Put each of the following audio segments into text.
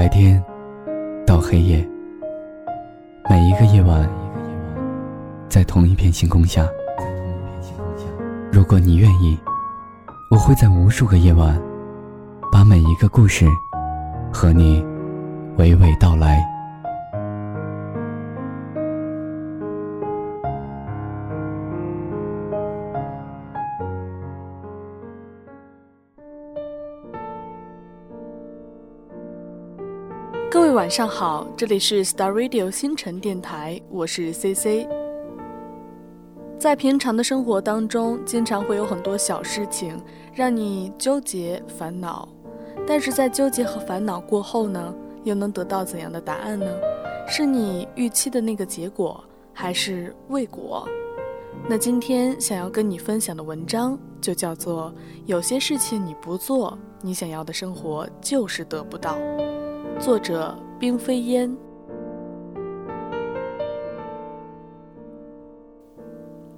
白天到黑夜，每一个夜晚，在同一片星空下。如果你愿意，我会在无数个夜晚，把每一个故事和你娓娓道来。各位晚上好，这里是 Star Radio 星辰电台，我是 C C。在平常的生活当中，经常会有很多小事情让你纠结烦恼，但是在纠结和烦恼过后呢，又能得到怎样的答案呢？是你预期的那个结果，还是未果？那今天想要跟你分享的文章就叫做《有些事情你不做，你想要的生活就是得不到》。作者冰飞烟。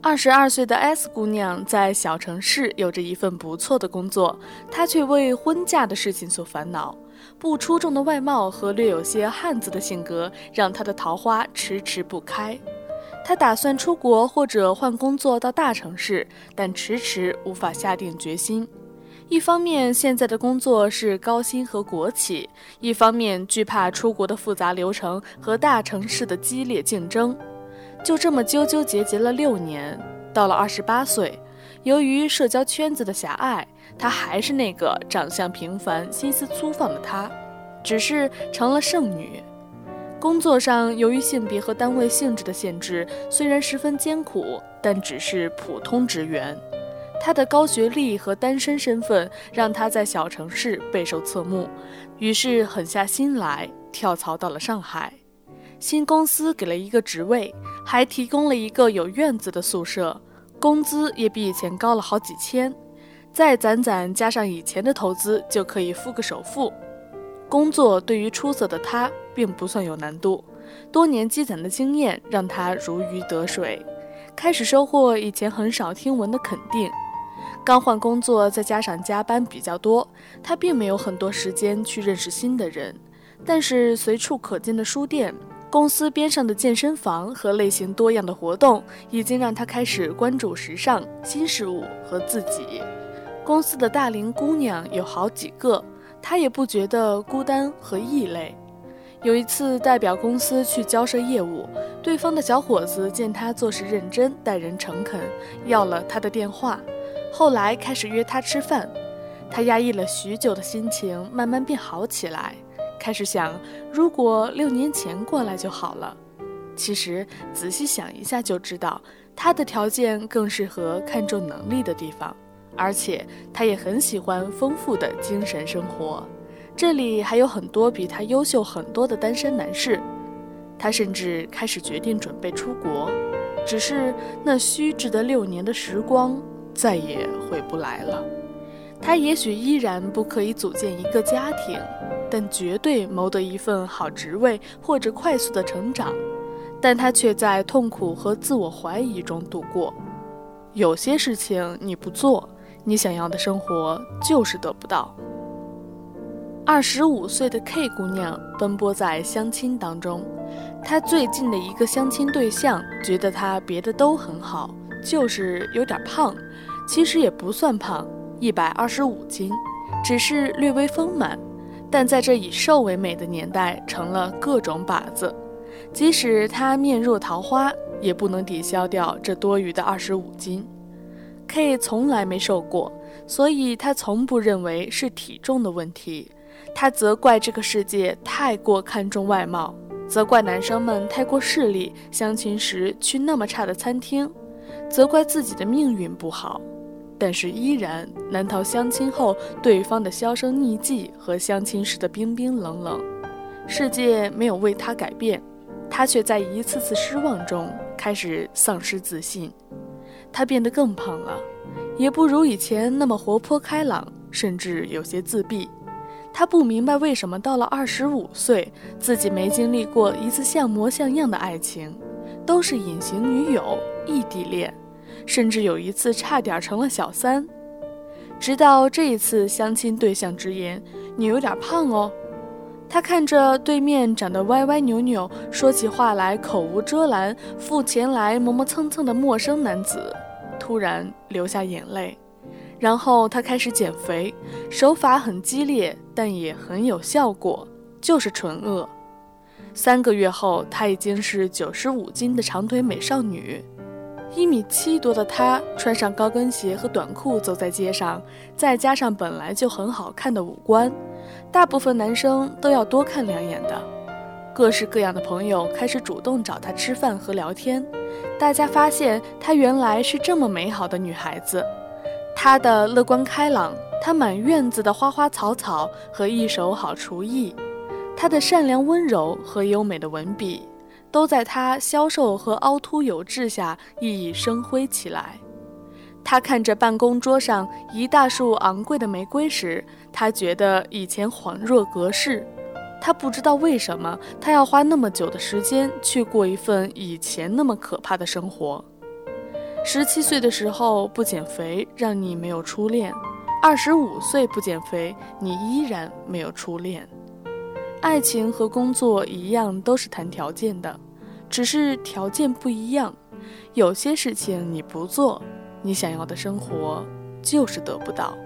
二十二岁的 S 姑娘在小城市有着一份不错的工作，她却为婚嫁的事情所烦恼。不出众的外貌和略有些汉子的性格，让她的桃花迟迟不开。她打算出国或者换工作到大城市，但迟迟无法下定决心。一方面，现在的工作是高薪和国企；一方面，惧怕出国的复杂流程和大城市的激烈竞争。就这么纠纠结结了六年，到了二十八岁，由于社交圈子的狭隘，她还是那个长相平凡、心思粗放的她，只是成了剩女。工作上，由于性别和单位性质的限制，虽然十分艰苦，但只是普通职员。他的高学历和单身身份让他在小城市备受侧目，于是狠下心来跳槽到了上海。新公司给了一个职位，还提供了一个有院子的宿舍，工资也比以前高了好几千。再攒攒加上以前的投资，就可以付个首付。工作对于出色的他并不算有难度，多年积攒的经验让他如鱼得水，开始收获以前很少听闻的肯定。刚换工作，再加上加班比较多，他并没有很多时间去认识新的人。但是随处可见的书店、公司边上的健身房和类型多样的活动，已经让他开始关注时尚、新事物和自己。公司的大龄姑娘有好几个，他也不觉得孤单和异类。有一次代表公司去交涉业务，对方的小伙子见他做事认真、待人诚恳，要了他的电话。后来开始约他吃饭，他压抑了许久的心情慢慢变好起来，开始想，如果六年前过来就好了。其实仔细想一下就知道，他的条件更适合看重能力的地方，而且他也很喜欢丰富的精神生活。这里还有很多比他优秀很多的单身男士，他甚至开始决定准备出国，只是那虚掷的六年的时光。再也回不来了。他也许依然不可以组建一个家庭，但绝对谋得一份好职位或者快速的成长。但他却在痛苦和自我怀疑中度过。有些事情你不做，你想要的生活就是得不到。二十五岁的 K 姑娘奔波在相亲当中，她最近的一个相亲对象觉得她别的都很好。就是有点胖，其实也不算胖，一百二十五斤，只是略微丰满。但在这以瘦为美的年代，成了各种靶子。即使她面若桃花，也不能抵消掉这多余的二十五斤。K 从来没瘦过，所以她从不认为是体重的问题。她责怪这个世界太过看重外貌，责怪男生们太过势利，相亲时去那么差的餐厅。责怪自己的命运不好，但是依然难逃相亲后对方的销声匿迹和相亲时的冰冰冷冷。世界没有为他改变，他却在一次次失望中开始丧失自信。他变得更胖了，也不如以前那么活泼开朗，甚至有些自闭。他不明白为什么到了二十五岁，自己没经历过一次像模像样的爱情。都是隐形女友、异地恋，甚至有一次差点成了小三。直到这一次相亲对象直言：“你有点胖哦。”他看着对面长得歪歪扭扭、说起话来口无遮拦、付钱来磨磨蹭蹭的陌生男子，突然流下眼泪。然后他开始减肥，手法很激烈，但也很有效果，就是纯饿。三个月后，她已经是九十五斤的长腿美少女。一米七多的她，穿上高跟鞋和短裤走在街上，再加上本来就很好看的五官，大部分男生都要多看两眼的。各式各样的朋友开始主动找她吃饭和聊天，大家发现她原来是这么美好的女孩子。她的乐观开朗，她满院子的花花草草和一手好厨艺，她的善良温柔和优美的文笔。都在他消瘦和凹凸有致下熠熠生辉起来。他看着办公桌上一大束昂贵的玫瑰时，他觉得以前恍若隔世。他不知道为什么他要花那么久的时间去过一份以前那么可怕的生活。十七岁的时候不减肥，让你没有初恋；二十五岁不减肥，你依然没有初恋。爱情和工作一样，都是谈条件的，只是条件不一样。有些事情你不做，你想要的生活就是得不到。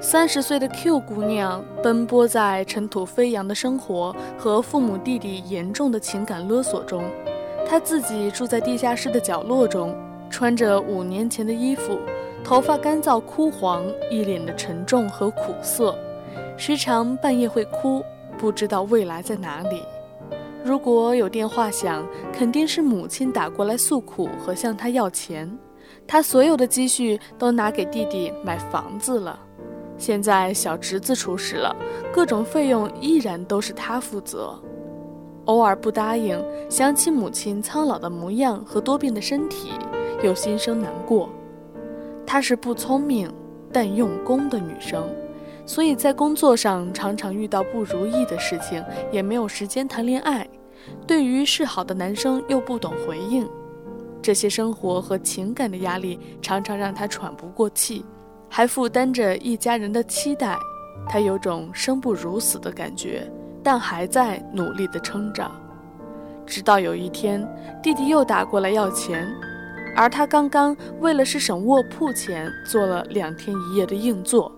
三十岁的 Q 姑娘奔波在尘土飞扬的生活和父母弟弟严重的情感勒索中，她自己住在地下室的角落中，穿着五年前的衣服，头发干燥枯黄，一脸的沉重和苦涩。时常半夜会哭，不知道未来在哪里。如果有电话响，肯定是母亲打过来诉苦和向他要钱。他所有的积蓄都拿给弟弟买房子了。现在小侄子出事了，各种费用依然都是他负责。偶尔不答应，想起母亲苍老的模样和多病的身体，又心生难过。她是不聪明但用功的女生。所以在工作上常常遇到不如意的事情，也没有时间谈恋爱。对于示好的男生又不懂回应，这些生活和情感的压力常常让他喘不过气，还负担着一家人的期待。他有种生不如死的感觉，但还在努力地撑着。直到有一天，弟弟又打过来要钱，而他刚刚为了是省卧铺钱，做了两天一夜的硬座。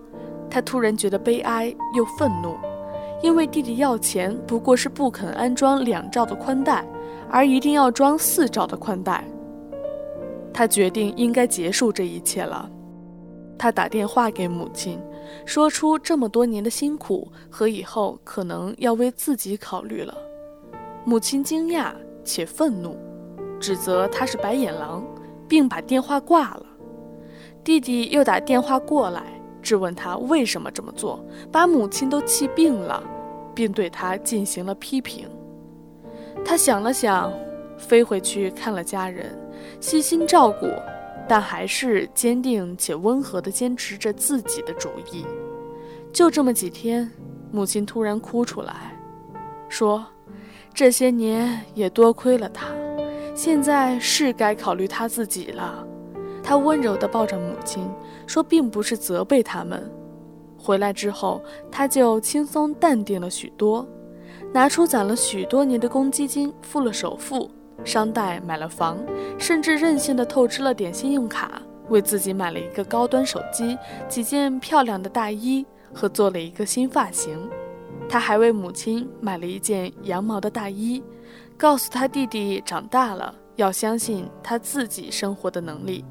他突然觉得悲哀又愤怒，因为弟弟要钱不过是不肯安装两兆的宽带，而一定要装四兆的宽带。他决定应该结束这一切了。他打电话给母亲，说出这么多年的辛苦和以后可能要为自己考虑了。母亲惊讶且愤怒，指责他是白眼狼，并把电话挂了。弟弟又打电话过来。质问他为什么这么做，把母亲都气病了，并对他进行了批评。他想了想，飞回去看了家人，细心照顾，但还是坚定且温和地坚持着自己的主意。就这么几天，母亲突然哭出来，说：“这些年也多亏了他，现在是该考虑他自己了。”他温柔地抱着母亲。说并不是责备他们，回来之后他就轻松淡定了许多，拿出攒了许多年的公积金付了首付，商贷买了房，甚至任性的透支了点信用卡，为自己买了一个高端手机、几件漂亮的大衣和做了一个新发型。他还为母亲买了一件羊毛的大衣，告诉他弟弟长大了要相信他自己生活的能力。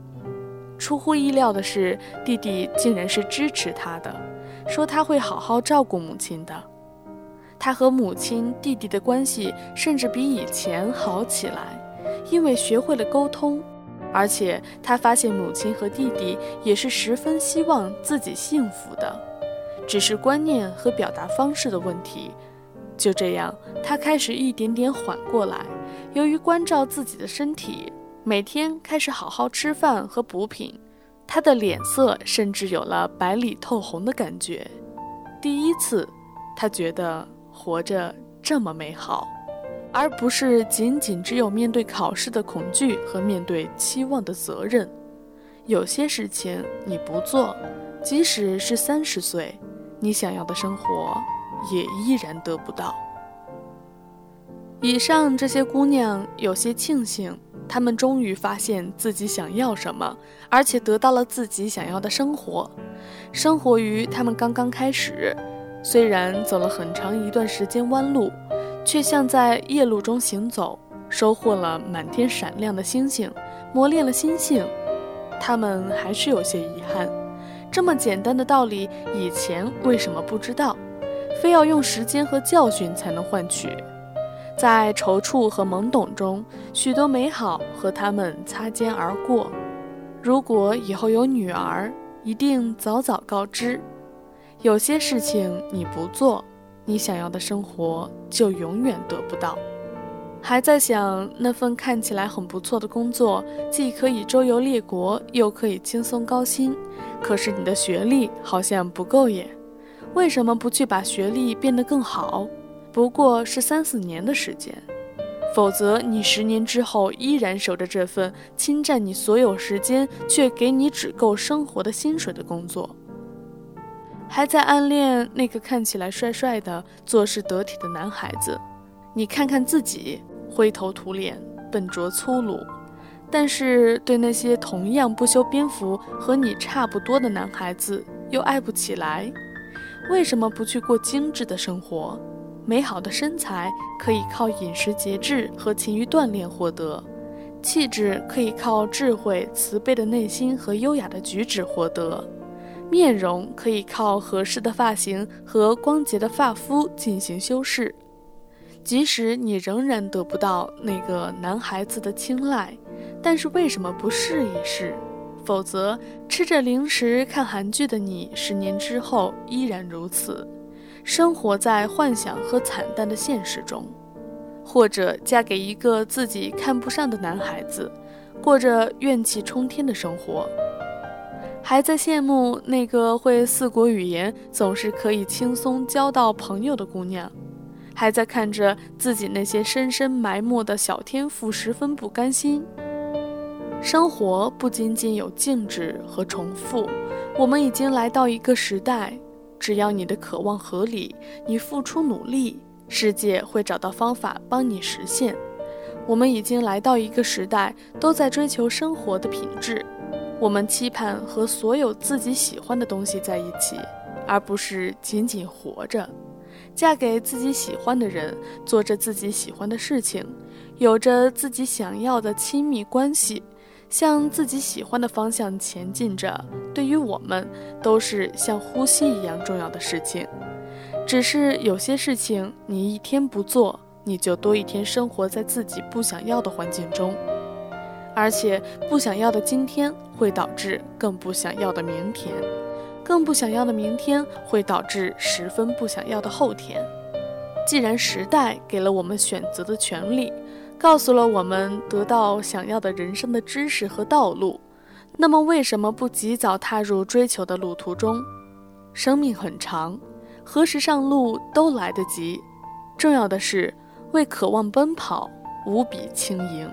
出乎意料的是，弟弟竟然是支持他的，说他会好好照顾母亲的。他和母亲、弟弟的关系甚至比以前好起来，因为学会了沟通，而且他发现母亲和弟弟也是十分希望自己幸福的，只是观念和表达方式的问题。就这样，他开始一点点缓过来。由于关照自己的身体。每天开始好好吃饭和补品，他的脸色甚至有了白里透红的感觉。第一次，他觉得活着这么美好，而不是仅仅只有面对考试的恐惧和面对期望的责任。有些事情你不做，即使是三十岁，你想要的生活也依然得不到。以上这些姑娘有些庆幸，他们终于发现自己想要什么，而且得到了自己想要的生活。生活于他们刚刚开始，虽然走了很长一段时间弯路，却像在夜路中行走，收获了满天闪亮的星星，磨练了心性。他们还是有些遗憾。这么简单的道理，以前为什么不知道？非要用时间和教训才能换取？在踌躇和懵懂中，许多美好和他们擦肩而过。如果以后有女儿，一定早早告知。有些事情你不做，你想要的生活就永远得不到。还在想那份看起来很不错的工作，既可以周游列国，又可以轻松高薪。可是你的学历好像不够耶，为什么不去把学历变得更好？不过是三四年的时间，否则你十年之后依然守着这份侵占你所有时间却给你只够生活的薪水的工作。还在暗恋那个看起来帅帅的、做事得体的男孩子，你看看自己。灰头土脸、笨拙粗鲁，但是对那些同样不修边幅和你差不多的男孩子又爱不起来。为什么不去过精致的生活？美好的身材可以靠饮食节制和勤于锻炼获得，气质可以靠智慧、慈悲的内心和优雅的举止获得，面容可以靠合适的发型和光洁的发肤进行修饰。即使你仍然得不到那个男孩子的青睐，但是为什么不试一试？否则，吃着零食看韩剧的你，十年之后依然如此，生活在幻想和惨淡的现实中；或者嫁给一个自己看不上的男孩子，过着怨气冲天的生活，还在羡慕那个会四国语言、总是可以轻松交到朋友的姑娘。还在看着自己那些深深埋没的小天赋，十分不甘心。生活不仅仅有静止和重复，我们已经来到一个时代，只要你的渴望合理，你付出努力，世界会找到方法帮你实现。我们已经来到一个时代，都在追求生活的品质，我们期盼和所有自己喜欢的东西在一起，而不是仅仅活着。嫁给自己喜欢的人，做着自己喜欢的事情，有着自己想要的亲密关系，向自己喜欢的方向前进着，对于我们都是像呼吸一样重要的事情。只是有些事情，你一天不做，你就多一天生活在自己不想要的环境中，而且不想要的今天会导致更不想要的明天。更不想要的明天会导致十分不想要的后天。既然时代给了我们选择的权利，告诉了我们得到想要的人生的知识和道路，那么为什么不及早踏入追求的路途中？生命很长，何时上路都来得及。重要的是为渴望奔跑，无比轻盈。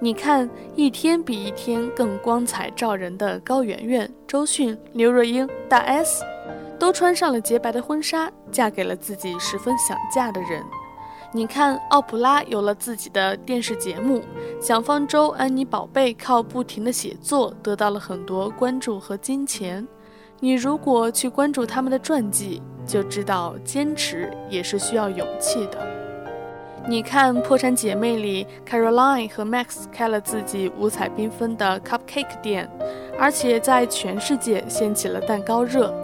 你看，一天比一天更光彩照人的高圆圆、周迅、刘若英、大 S，都穿上了洁白的婚纱，嫁给了自己十分想嫁的人。你看，奥普拉有了自己的电视节目，小方舟、安妮宝贝靠不停的写作得到了很多关注和金钱。你如果去关注他们的传记，就知道坚持也是需要勇气的。你看，《破产姐妹》里，Caroline 和 Max 开了自己五彩缤纷的 cupcake 店，而且在全世界掀起了蛋糕热。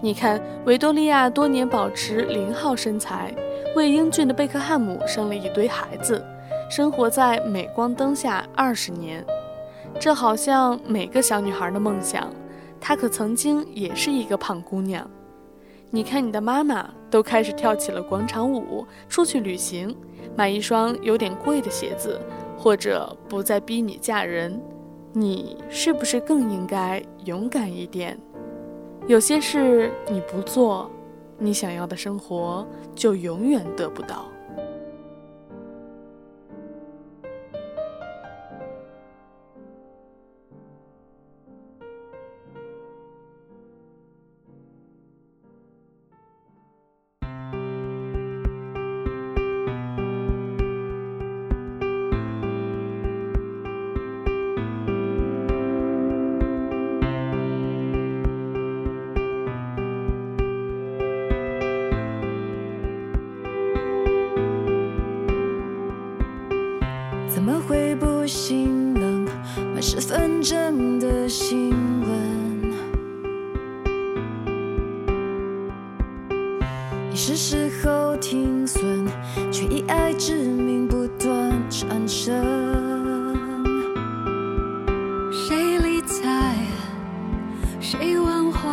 你看，维多利亚多年保持零号身材，为英俊的贝克汉姆生了一堆孩子，生活在镁光灯下二十年。这好像每个小女孩的梦想。她可曾经也是一个胖姑娘。你看，你的妈妈都开始跳起了广场舞，出去旅行。买一双有点贵的鞋子，或者不再逼你嫁人，你是不是更应该勇敢一点？有些事你不做，你想要的生活就永远得不到。是纷争的新闻，已是时候停损，却以爱之名不断产生。谁理睬？谁忘怀？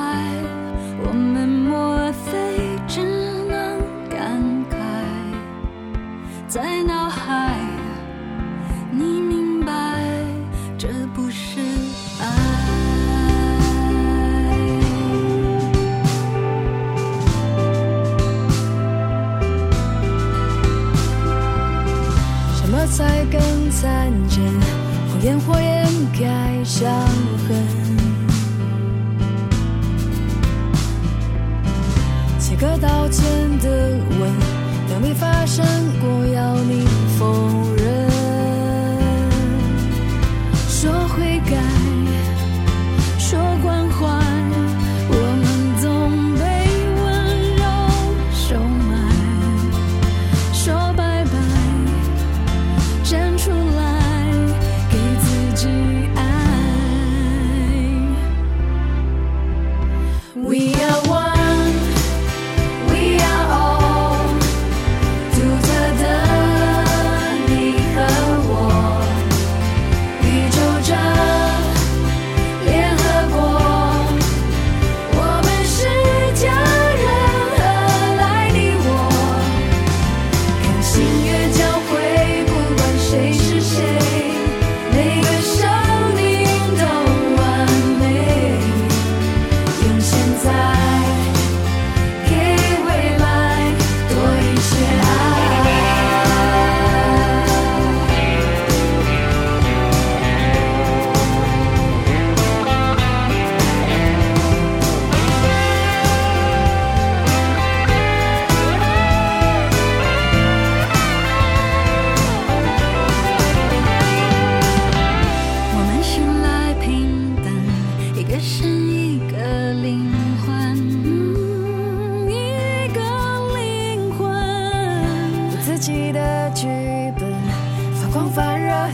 我们莫非只能感慨在脑海？你。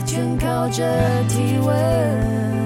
全靠着体温。